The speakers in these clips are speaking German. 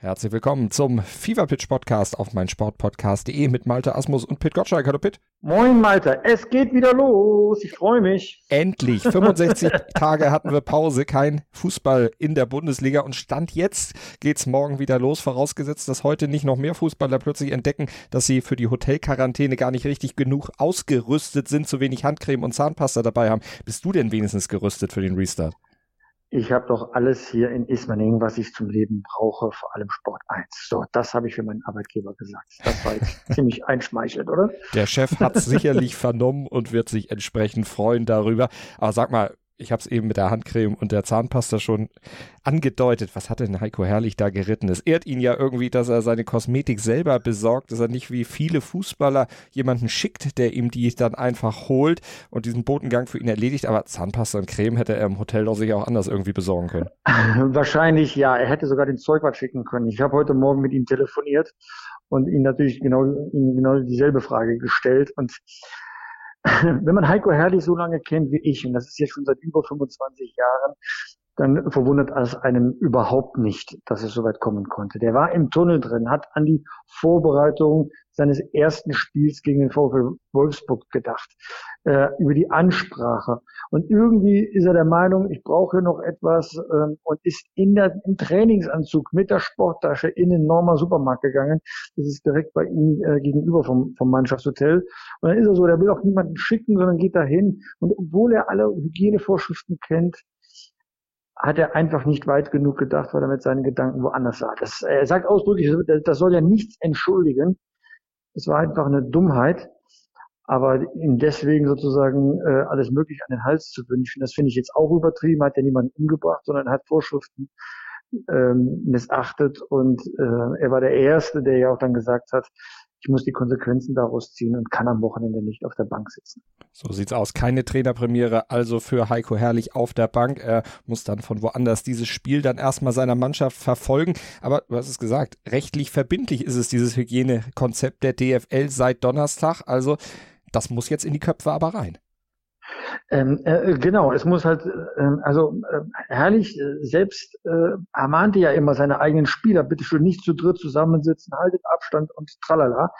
Herzlich willkommen zum Fever Pitch Podcast auf meinsportpodcast.de mit Malte Asmus und Pit Gottschalk. Hallo Pit. Moin Malte, es geht wieder los. Ich freue mich. Endlich. 65 Tage hatten wir Pause, kein Fußball in der Bundesliga und Stand jetzt geht's morgen wieder los, vorausgesetzt, dass heute nicht noch mehr Fußballer plötzlich entdecken, dass sie für die Hotelquarantäne gar nicht richtig genug ausgerüstet sind, zu wenig Handcreme und Zahnpasta dabei haben. Bist du denn wenigstens gerüstet für den Restart? Ich habe doch alles hier in Ismaning, was ich zum Leben brauche, vor allem Sport 1. So, das habe ich für meinen Arbeitgeber gesagt. Das war jetzt ziemlich einschmeichelnd, oder? Der Chef hat sicherlich vernommen und wird sich entsprechend freuen darüber. Aber sag mal, ich habe es eben mit der Handcreme und der Zahnpasta schon angedeutet. Was hat denn Heiko Herrlich da geritten? Es ehrt ihn ja irgendwie, dass er seine Kosmetik selber besorgt, dass er nicht wie viele Fußballer jemanden schickt, der ihm die dann einfach holt und diesen Botengang für ihn erledigt. Aber Zahnpasta und Creme hätte er im Hotel doch sicher auch anders irgendwie besorgen können. Wahrscheinlich ja. Er hätte sogar den Zeugwart schicken können. Ich habe heute Morgen mit ihm telefoniert und ihn natürlich genau, ihm genau dieselbe Frage gestellt und wenn man Heiko Herrlich so lange kennt wie ich, und das ist jetzt schon seit über 25 Jahren, dann verwundert es einem überhaupt nicht, dass es so weit kommen konnte. Der war im Tunnel drin, hat an die Vorbereitung seines ersten Spiels gegen den VfL Wolfsburg gedacht, äh, über die Ansprache. Und irgendwie ist er der Meinung, ich brauche noch etwas ähm, und ist in der, im Trainingsanzug mit der Sporttasche in den Norma Supermarkt gegangen. Das ist direkt bei ihm äh, gegenüber vom, vom Mannschaftshotel. Und dann ist er so, der will auch niemanden schicken, sondern geht dahin. Und obwohl er alle Hygienevorschriften kennt, hat er einfach nicht weit genug gedacht, weil er mit seinen Gedanken woanders sah. Das, er sagt ausdrücklich, das soll ja nichts entschuldigen. Es war einfach eine Dummheit. Aber ihm deswegen sozusagen äh, alles Mögliche an den Hals zu wünschen, das finde ich jetzt auch übertrieben. Hat ja niemanden umgebracht, sondern hat Vorschriften ähm, missachtet. Und äh, er war der Erste, der ja auch dann gesagt hat, ich muss die Konsequenzen daraus ziehen und kann am Wochenende nicht auf der Bank sitzen. So sieht's aus. Keine Trainerpremiere also für Heiko Herrlich auf der Bank. Er muss dann von woanders dieses Spiel dann erstmal seiner Mannschaft verfolgen. Aber du hast es gesagt, rechtlich verbindlich ist es dieses Hygienekonzept der DFL seit Donnerstag. Also das muss jetzt in die Köpfe aber rein. Ähm, äh, genau, es muss halt, äh, also äh, herrlich, äh, selbst äh, ermahnte ja immer seine eigenen Spieler, bitte schön nicht zu dritt zusammensitzen, haltet Abstand und tralala.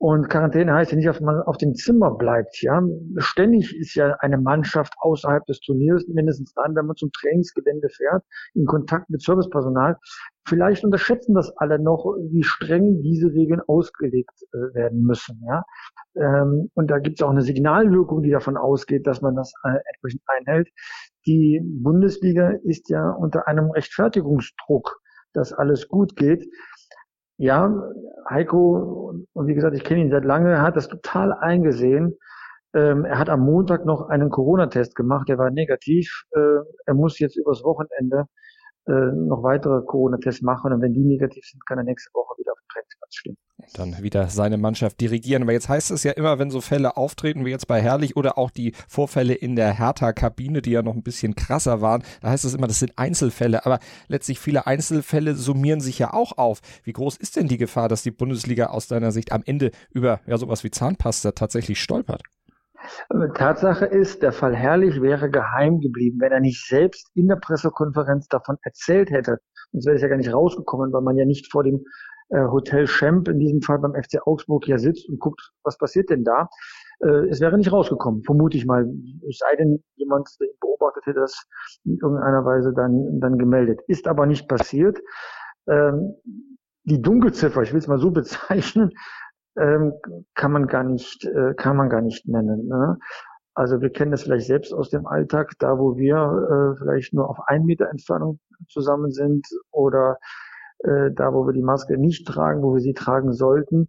Und Quarantäne heißt ja nicht, dass man auf dem Zimmer bleibt. Ja, ständig ist ja eine Mannschaft außerhalb des Turniers, mindestens dann, wenn man zum Trainingsgelände fährt, in Kontakt mit Servicepersonal. Vielleicht unterschätzen das alle noch, wie streng diese Regeln ausgelegt äh, werden müssen. Ja, ähm, und da gibt es auch eine Signalwirkung, die davon ausgeht, dass man das äh, entsprechend einhält. Die Bundesliga ist ja unter einem Rechtfertigungsdruck, dass alles gut geht ja, Heiko, und wie gesagt, ich kenne ihn seit lange, er hat das total eingesehen. Ähm, er hat am Montag noch einen Corona-Test gemacht, der war negativ. Äh, er muss jetzt übers Wochenende äh, noch weitere Corona-Tests machen und wenn die negativ sind, kann er nächste Woche wieder auf dem Trainingsplatz stehen. Dann wieder seine Mannschaft dirigieren. Aber jetzt heißt es ja immer, wenn so Fälle auftreten, wie jetzt bei Herrlich oder auch die Vorfälle in der Hertha-Kabine, die ja noch ein bisschen krasser waren, da heißt es immer, das sind Einzelfälle. Aber letztlich viele Einzelfälle summieren sich ja auch auf. Wie groß ist denn die Gefahr, dass die Bundesliga aus deiner Sicht am Ende über ja sowas wie Zahnpasta tatsächlich stolpert? Tatsache ist, der Fall Herrlich wäre geheim geblieben, wenn er nicht selbst in der Pressekonferenz davon erzählt hätte. Sonst wäre es ja gar nicht rausgekommen, weil man ja nicht vor dem äh, Hotel Schemp, in diesem Fall beim FC Augsburg, ja sitzt und guckt, was passiert denn da. Äh, es wäre nicht rausgekommen, vermute ich mal. Es sei denn, jemand, beobachtet hätte, das in irgendeiner Weise dann, dann gemeldet. Ist aber nicht passiert. Ähm, die Dunkelziffer, ich will es mal so bezeichnen, ähm, kann man gar nicht, äh, kann man gar nicht nennen. Ne? Also wir kennen das vielleicht selbst aus dem Alltag, da wo wir äh, vielleicht nur auf einen Meter Entfernung zusammen sind oder äh, da wo wir die Maske nicht tragen, wo wir sie tragen sollten.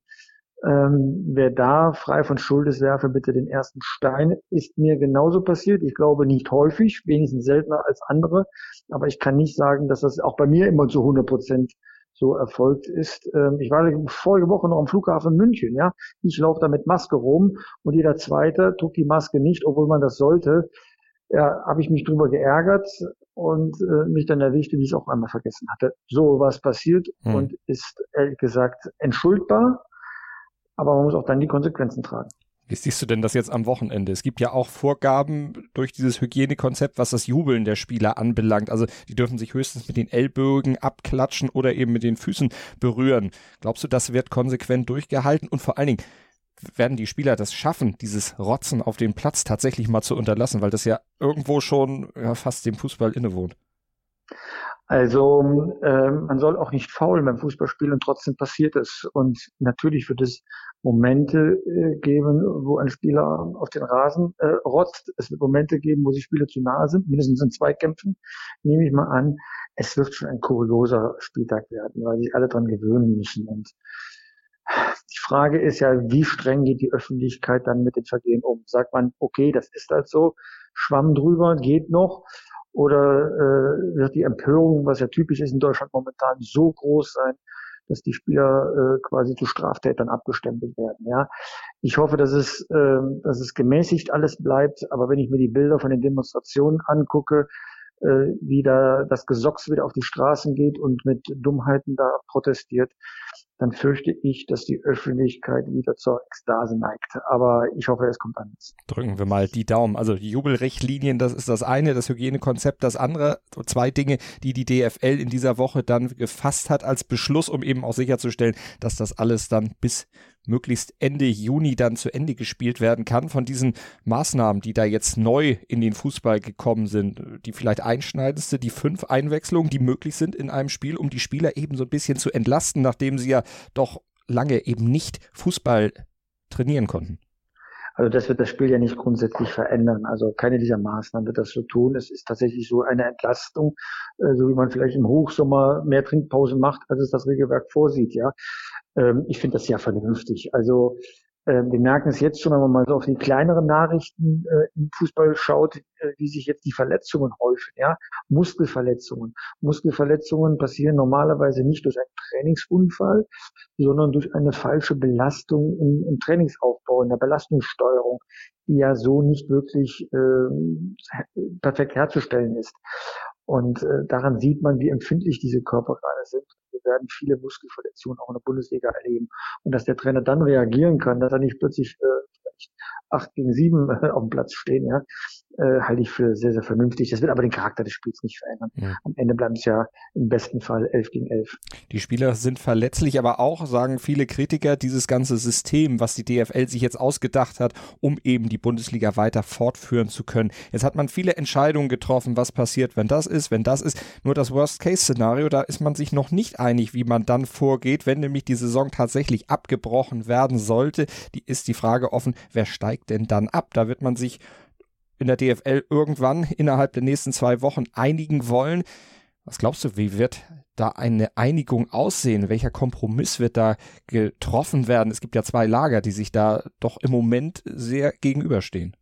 Ähm, wer da frei von Schuld ist, werfe bitte den ersten Stein. Ist mir genauso passiert. Ich glaube nicht häufig, wenigstens seltener als andere. Aber ich kann nicht sagen, dass das auch bei mir immer zu 100 Prozent so erfolgt ist. Ähm, ich war vorige Woche noch am Flughafen München, ja. Ich laufe da mit Maske rum und jeder Zweite trug die Maske nicht, obwohl man das sollte. Ja, habe ich mich drüber geärgert und äh, mich dann erwischt, wie ich es auch einmal vergessen hatte. So was passiert hm. und ist ehrlich gesagt entschuldbar, aber man muss auch dann die Konsequenzen tragen. Wie siehst du denn das jetzt am Wochenende? Es gibt ja auch Vorgaben durch dieses Hygienekonzept, was das Jubeln der Spieler anbelangt. Also die dürfen sich höchstens mit den Ellbogen abklatschen oder eben mit den Füßen berühren. Glaubst du, das wird konsequent durchgehalten? Und vor allen Dingen, werden die Spieler das schaffen, dieses Rotzen auf dem Platz tatsächlich mal zu unterlassen, weil das ja irgendwo schon ja, fast dem Fußball innewohnt? Also äh, man soll auch nicht faulen beim Fußballspielen und trotzdem passiert es. Und natürlich wird es Momente äh, geben, wo ein Spieler auf den Rasen äh, rotzt. Es wird Momente geben, wo sich Spieler zu nahe sind, mindestens in Zweikämpfen, nehme ich mal an. Es wird schon ein kurioser Spieltag werden, weil sich alle dran gewöhnen müssen. Und die Frage ist ja, wie streng geht die Öffentlichkeit dann mit den Vergehen um? Sagt man, okay, das ist halt so, Schwamm drüber, geht noch? Oder äh, wird die Empörung, was ja typisch ist in Deutschland momentan, so groß sein, dass die Spieler äh, quasi zu Straftätern abgestempelt werden. Ja, ich hoffe, dass es, äh, dass es gemäßigt alles bleibt. Aber wenn ich mir die Bilder von den Demonstrationen angucke, äh, wie da das Gesocks wieder auf die Straßen geht und mit Dummheiten da protestiert, dann fürchte ich, dass die Öffentlichkeit wieder zur Ekstase neigt. Aber ich hoffe, es kommt anders. Drücken wir mal die Daumen. Also die Jubelrichtlinien, das ist das eine, das Hygienekonzept das andere. Zwei Dinge, die die DFL in dieser Woche dann gefasst hat als Beschluss, um eben auch sicherzustellen, dass das alles dann bis möglichst Ende Juni dann zu Ende gespielt werden kann. Von diesen Maßnahmen, die da jetzt neu in den Fußball gekommen sind, die vielleicht einschneidendste, die fünf Einwechslungen, die möglich sind in einem Spiel, um die Spieler eben so ein bisschen zu entlasten, nachdem sie ja doch lange eben nicht Fußball trainieren konnten. Also das wird das Spiel ja nicht grundsätzlich verändern. Also keine dieser Maßnahmen wird das so tun. Es ist tatsächlich so eine Entlastung, äh, so wie man vielleicht im Hochsommer mehr Trinkpause macht, als es das Regelwerk vorsieht. Ja, ähm, ich finde das ja vernünftig. Also wir merken es jetzt schon, wenn man mal so auf die kleineren Nachrichten äh, im Fußball schaut, äh, wie sich jetzt die Verletzungen häufen. Ja, Muskelverletzungen. Muskelverletzungen passieren normalerweise nicht durch einen Trainingsunfall, sondern durch eine falsche Belastung im, im Trainingsaufbau, in der Belastungssteuerung, die ja so nicht wirklich äh, perfekt herzustellen ist. Und äh, daran sieht man, wie empfindlich diese Körper gerade sind. Wir werden viele Muskelverletzungen auch in der Bundesliga erleben. Und dass der Trainer dann reagieren kann, dass er nicht plötzlich äh, acht gegen sieben äh, auf dem Platz stehen, ja, äh, halte ich für sehr, sehr vernünftig. Das wird aber den Charakter des Spiels nicht verändern. Ja. Am Ende bleibt es ja im besten Fall 11 gegen 11. Die Spieler sind verletzlich, aber auch, sagen viele Kritiker, dieses ganze System, was die DFL sich jetzt ausgedacht hat, um eben die Bundesliga weiter fortführen zu können. Jetzt hat man viele Entscheidungen getroffen, was passiert, wenn das ist, wenn das ist. Nur das Worst-Case-Szenario, da ist man sich noch nicht einig, wie man dann vorgeht, wenn nämlich die Saison tatsächlich abgebrochen werden sollte. Die ist die Frage offen, wer steigt denn dann ab? Da wird man sich in der DFL irgendwann innerhalb der nächsten zwei Wochen einigen wollen. Was glaubst du, wie wird da eine Einigung aussehen? Welcher Kompromiss wird da getroffen werden? Es gibt ja zwei Lager, die sich da doch im Moment sehr gegenüberstehen.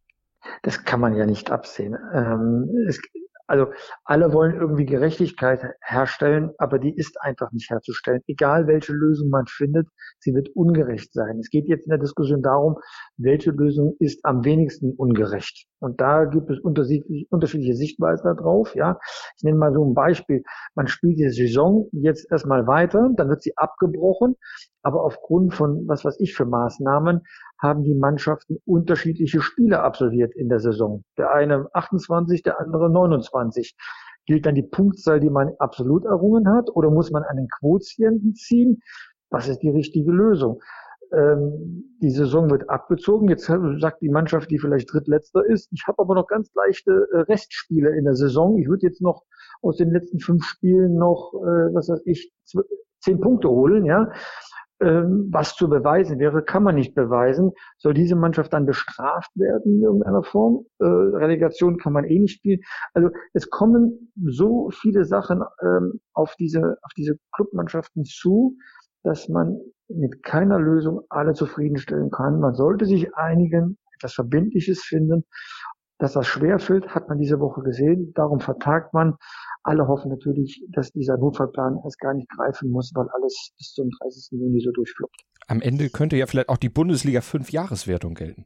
Das kann man ja nicht absehen. Ähm, es, also alle wollen irgendwie Gerechtigkeit herstellen, aber die ist einfach nicht herzustellen. Egal welche Lösung man findet, sie wird ungerecht sein. Es geht jetzt in der Diskussion darum, welche Lösung ist am wenigsten ungerecht. Und da gibt es unterschiedliche Sichtweisen darauf. Ja, ich nenne mal so ein Beispiel. Man spielt die Saison jetzt erstmal weiter, dann wird sie abgebrochen, aber aufgrund von was weiß ich für Maßnahmen haben die Mannschaften unterschiedliche Spiele absolviert in der Saison. Der eine 28, der andere 29. Gilt dann die Punktzahl, die man absolut errungen hat, oder muss man einen Quotienten ziehen? Was ist die richtige Lösung? Ähm, die Saison wird abgezogen. Jetzt sagt die Mannschaft, die vielleicht drittletzter ist, ich habe aber noch ganz leichte äh, Restspiele in der Saison. Ich würde jetzt noch aus den letzten fünf Spielen noch, äh, was weiß ich, zehn Punkte holen, ja. Ähm, was zu beweisen wäre, kann man nicht beweisen. Soll diese Mannschaft dann bestraft werden in irgendeiner Form? Äh, Relegation kann man eh nicht spielen. Also es kommen so viele Sachen ähm, auf diese auf diese Clubmannschaften zu, dass man mit keiner Lösung alle zufriedenstellen kann. Man sollte sich einigen, etwas Verbindliches finden. Dass das schwerfällt, hat man diese Woche gesehen. Darum vertagt man. Alle hoffen natürlich, dass dieser Notfallplan erst gar nicht greifen muss, weil alles bis zum 30. Juni so durchfluppt. Am Ende könnte ja vielleicht auch die Bundesliga 5 Jahreswertung gelten.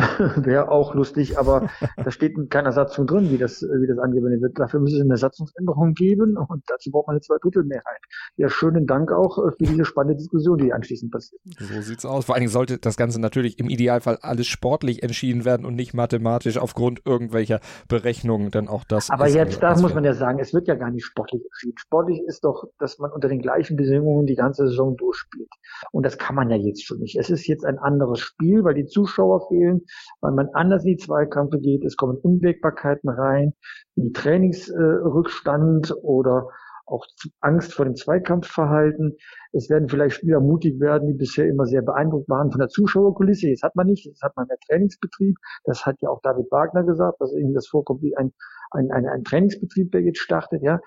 wäre auch lustig, aber da steht in keiner Satzung drin, wie das, wie das angewendet wird. Dafür müsste es eine Satzungsänderung geben und dazu braucht man eine Zweidrittelmehrheit. Ja, schönen Dank auch äh, für diese spannende Diskussion, die anschließend passiert. So sieht's aus. Vor allen Dingen sollte das Ganze natürlich im Idealfall alles sportlich entschieden werden und nicht mathematisch aufgrund irgendwelcher Berechnungen dann auch das. Aber jetzt, da muss man ja sagen, es wird ja gar nicht sportlich entschieden. Sportlich ist doch, dass man unter den gleichen Bedingungen die ganze Saison durchspielt. Und das kann man ja jetzt schon nicht. Es ist jetzt ein anderes Spiel, weil die Zuschauer fehlen, weil man anders in die Zweikämpfe geht. Es kommen Unwägbarkeiten rein, wie Trainingsrückstand äh, oder auch Angst vor dem Zweikampfverhalten. Es werden vielleicht Spieler mutig werden, die bisher immer sehr beeindruckt waren von der Zuschauerkulisse. Jetzt hat man nicht, jetzt hat man mehr Trainingsbetrieb. Das hat ja auch David Wagner gesagt, dass ihnen das vorkommt wie ein, ein, ein, ein Trainingsbetrieb, der jetzt startet. Ja,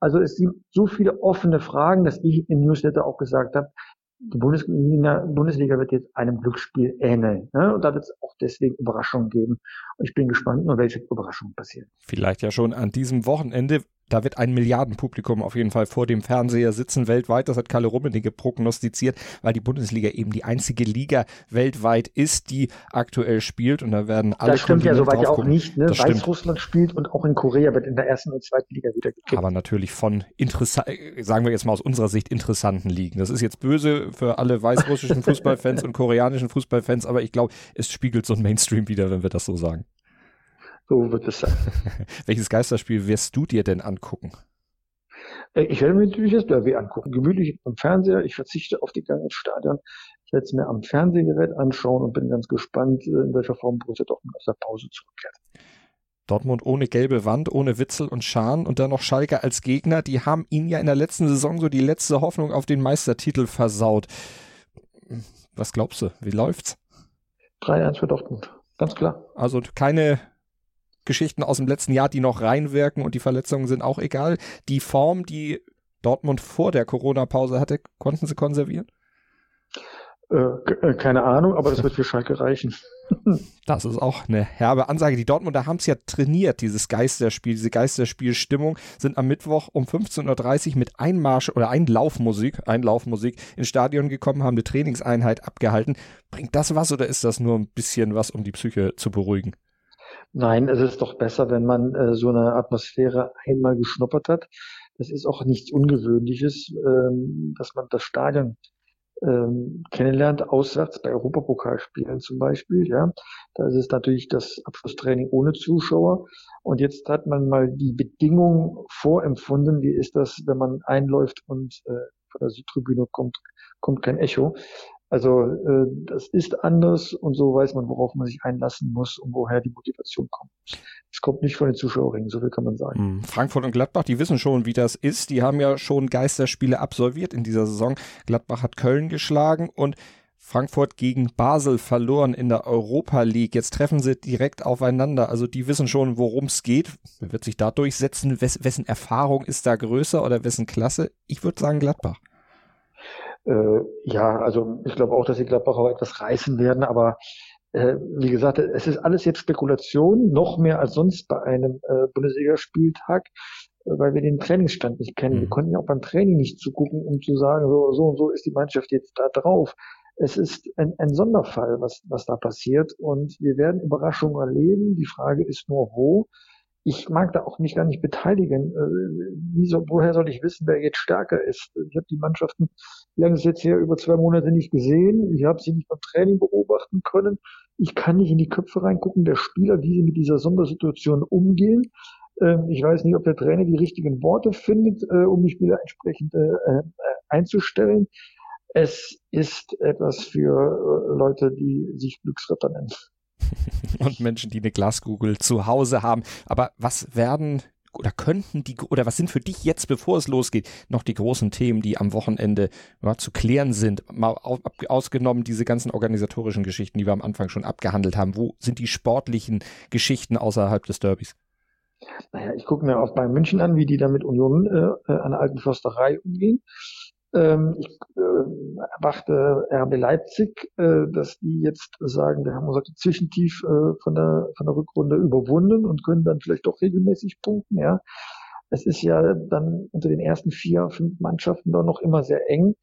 also es sind so viele offene Fragen, dass ich im Newsletter auch gesagt habe, die Bundesliga, Bundesliga wird jetzt einem Glücksspiel ähneln. Ne? Und da wird es auch deswegen Überraschungen geben. Und ich bin gespannt, nur welche Überraschungen passieren. Vielleicht ja schon an diesem Wochenende da wird ein Milliardenpublikum auf jeden Fall vor dem Fernseher sitzen weltweit. Das hat Kalle Rummenigge prognostiziert, weil die Bundesliga eben die einzige Liga weltweit ist, die aktuell spielt. Und da werden alle. Das stimmt ja soweit ja auch nicht. Ne? Weißrussland spielt und auch in Korea wird in der ersten und zweiten Liga wieder gekippt. Aber natürlich von interessant, sagen wir jetzt mal aus unserer Sicht interessanten Ligen. Das ist jetzt böse für alle weißrussischen Fußballfans und koreanischen Fußballfans, aber ich glaube, es spiegelt so ein Mainstream wieder, wenn wir das so sagen. So wird es sein. Welches Geisterspiel wirst du dir denn angucken? Äh, ich werde mir natürlich das Derby angucken. Gemütlich am Fernseher. Ich verzichte auf die Gang ins Stadion. Ich werde es mir am Fernsehgerät anschauen und bin ganz gespannt, äh, in welcher Form Borussia Dortmund aus der Pause zurückkehrt. Dortmund ohne gelbe Wand, ohne Witzel und Schahn und dann noch Schalke als Gegner. Die haben ihn ja in der letzten Saison so die letzte Hoffnung auf den Meistertitel versaut. Was glaubst du? Wie läuft's? 3-1 für Dortmund. Ganz klar. Also keine Geschichten aus dem letzten Jahr, die noch reinwirken und die Verletzungen sind auch egal. Die Form, die Dortmund vor der Corona-Pause hatte, konnten sie konservieren? Äh, äh keine Ahnung, aber das wird für Schalke reichen. Das ist auch eine herbe Ansage. Die Dortmunder haben es ja trainiert, dieses Geisterspiel, diese Geisterspielstimmung, sind am Mittwoch um 15.30 Uhr mit Einmarsch oder Einlaufmusik, Einlaufmusik ins Stadion gekommen, haben eine Trainingseinheit abgehalten. Bringt das was oder ist das nur ein bisschen was, um die Psyche zu beruhigen? Nein, es ist doch besser, wenn man äh, so eine Atmosphäre einmal geschnuppert hat. Das ist auch nichts Ungewöhnliches, ähm, dass man das Stadion ähm, kennenlernt, auswärts bei Europapokalspielen zum Beispiel. Ja, da ist es natürlich das Abschlusstraining ohne Zuschauer. Und jetzt hat man mal die Bedingungen vorempfunden. Wie ist das, wenn man einläuft und äh, von der Südtribüne kommt, kommt kein Echo? Also äh, das ist anders und so weiß man, worauf man sich einlassen muss und woher die Motivation kommt. Es kommt nicht von den Zuschauerringen, so viel kann man sagen. Hm, Frankfurt und Gladbach, die wissen schon, wie das ist. Die haben ja schon Geisterspiele absolviert in dieser Saison. Gladbach hat Köln geschlagen und Frankfurt gegen Basel verloren in der Europa League. Jetzt treffen sie direkt aufeinander. Also die wissen schon, worum es geht. Wer wird sich da durchsetzen? Wes wessen Erfahrung ist da größer oder wessen Klasse? Ich würde sagen Gladbach. Äh, ja, also ich glaube auch, dass die Gladbacher etwas reißen werden, aber äh, wie gesagt, es ist alles jetzt Spekulation, noch mehr als sonst bei einem äh, Bundesligaspieltag, äh, weil wir den Trainingsstand nicht kennen. Mhm. Wir konnten ja auch beim Training nicht zugucken, um zu sagen, so, so und so ist die Mannschaft jetzt da drauf. Es ist ein, ein Sonderfall, was, was da passiert und wir werden Überraschungen erleben. Die Frage ist nur, wo ich mag da auch mich gar nicht beteiligen. Äh, wie soll, woher soll ich wissen, wer jetzt stärker ist? Ich habe die Mannschaften längst jetzt hier über zwei Monate nicht gesehen. Ich habe sie nicht beim Training beobachten können. Ich kann nicht in die Köpfe reingucken der Spieler, wie sie mit dieser Sondersituation umgehen. Ähm, ich weiß nicht, ob der Trainer die richtigen Worte findet, äh, um die Spieler entsprechend äh, einzustellen. Es ist etwas für Leute, die sich Glücksritter nennen. und Menschen, die eine Glaskugel zu Hause haben. Aber was werden oder könnten die oder was sind für dich jetzt, bevor es losgeht, noch die großen Themen, die am Wochenende ja, zu klären sind? Mal ausgenommen diese ganzen organisatorischen Geschichten, die wir am Anfang schon abgehandelt haben. Wo sind die sportlichen Geschichten außerhalb des Derbys? Naja, ich gucke mir auch bei München an, wie die da mit Union äh, äh an der alten Försterei umgehen. Ähm, ich äh, erwarte RB Leipzig, äh, dass die jetzt sagen, wir haben unser Zwischentief äh, von, der, von der Rückrunde überwunden und können dann vielleicht doch regelmäßig punkten. Ja. Es ist ja dann unter den ersten vier, fünf Mannschaften doch noch immer sehr eng.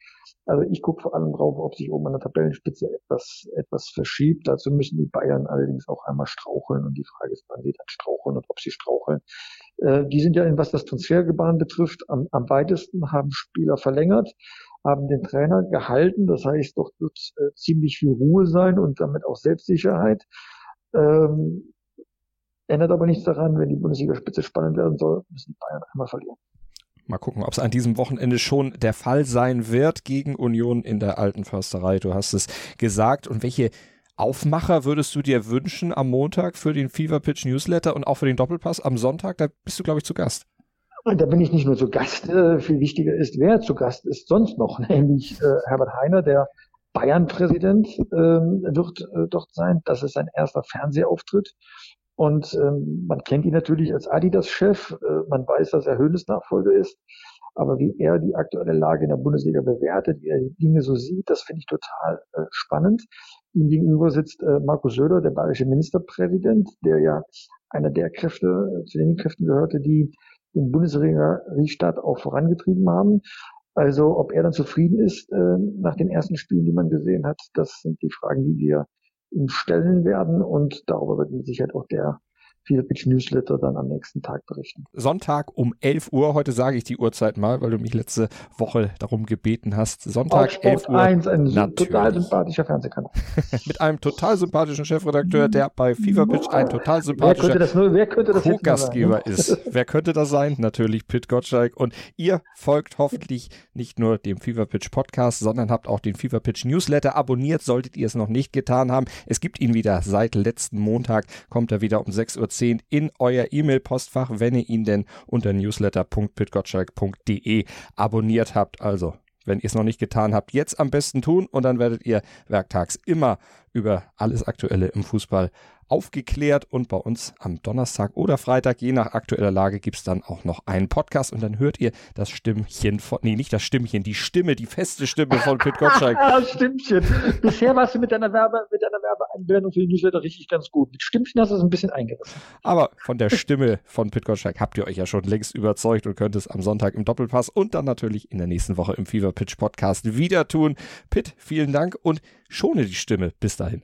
Also ich gucke vor allem drauf, ob sich oben an der Tabellenspitze etwas, etwas verschiebt. Dazu müssen die Bayern allerdings auch einmal straucheln. Und die Frage ist, wann sie dann straucheln und ob sie straucheln. Äh, die sind ja, was das Transfergebaren betrifft, am, am weitesten, haben Spieler verlängert, haben den Trainer gehalten. Das heißt, dort wird äh, ziemlich viel Ruhe sein und damit auch Selbstsicherheit. Ähm, ändert aber nichts daran, wenn die Bundesliga-Spitze spannend werden soll, müssen die Bayern einmal verlieren. Mal gucken, ob es an diesem Wochenende schon der Fall sein wird gegen Union in der alten Försterei. Du hast es gesagt. Und welche Aufmacher würdest du dir wünschen am Montag für den Fever Pitch Newsletter und auch für den Doppelpass am Sonntag? Da bist du, glaube ich, zu Gast. Da bin ich nicht nur zu Gast. Äh, viel wichtiger ist, wer zu Gast ist sonst noch, nämlich äh, Herbert Heiner, der Bayern-Präsident äh, wird äh, dort sein. Das ist sein erster Fernsehauftritt. Und ähm, man kennt ihn natürlich als Adidas-Chef. Äh, man weiß, dass er Höhnes Nachfolger ist. Aber wie er die aktuelle Lage in der Bundesliga bewertet, wie er die Dinge so sieht, das finde ich total äh, spannend. Ihm gegenüber sitzt äh, Markus Söder, der bayerische Ministerpräsident, der ja einer der Kräfte, äh, zu den Kräften gehörte, die den Bundesliga-Restart auch vorangetrieben haben. Also ob er dann zufrieden ist äh, nach den ersten Spielen, die man gesehen hat, das sind die Fragen, die wir ihm stellen werden. Und darüber wird mit Sicherheit auch der Pitch Newsletter dann am nächsten Tag berichten. Sonntag um 11 Uhr, heute sage ich die Uhrzeit mal, weil du mich letzte Woche darum gebeten hast. Sonntag Auf 11 Uhr. 1, ein natürlich. total sympathischer Fernsehkanal. Mit einem total sympathischen Chefredakteur, der bei Fever Pitch ein total sympathischer Co-Gastgeber ist. wer könnte das sein? Natürlich Pit Gottschalk. Und ihr folgt hoffentlich nicht nur dem Fever Pitch Podcast, sondern habt auch den Fever Pitch Newsletter abonniert, solltet ihr es noch nicht getan haben. Es gibt ihn wieder seit letzten Montag, kommt er wieder um 6 Uhr in euer E-Mail-Postfach, wenn ihr ihn denn unter newsletter.pitgottschalk.de abonniert habt. Also, wenn ihr es noch nicht getan habt, jetzt am besten tun und dann werdet ihr werktags immer über alles Aktuelle im Fußball aufgeklärt und bei uns am Donnerstag oder Freitag, je nach aktueller Lage, gibt es dann auch noch einen Podcast und dann hört ihr das Stimmchen von, nee, nicht das Stimmchen, die Stimme, die feste Stimme von Pit Gottschalk. Stimmchen. Bisher warst du mit deiner Werbe, mit deiner Werbeeinblendung für die Newsletter richtig ganz gut. Mit Stimmchen hast du es ein bisschen eingerissen. Aber von der Stimme von Pit Gottschalk habt ihr euch ja schon längst überzeugt und könnt es am Sonntag im Doppelpass und dann natürlich in der nächsten Woche im Fever Pitch Podcast wieder tun. Pit, vielen Dank und schone die Stimme. Bis dahin.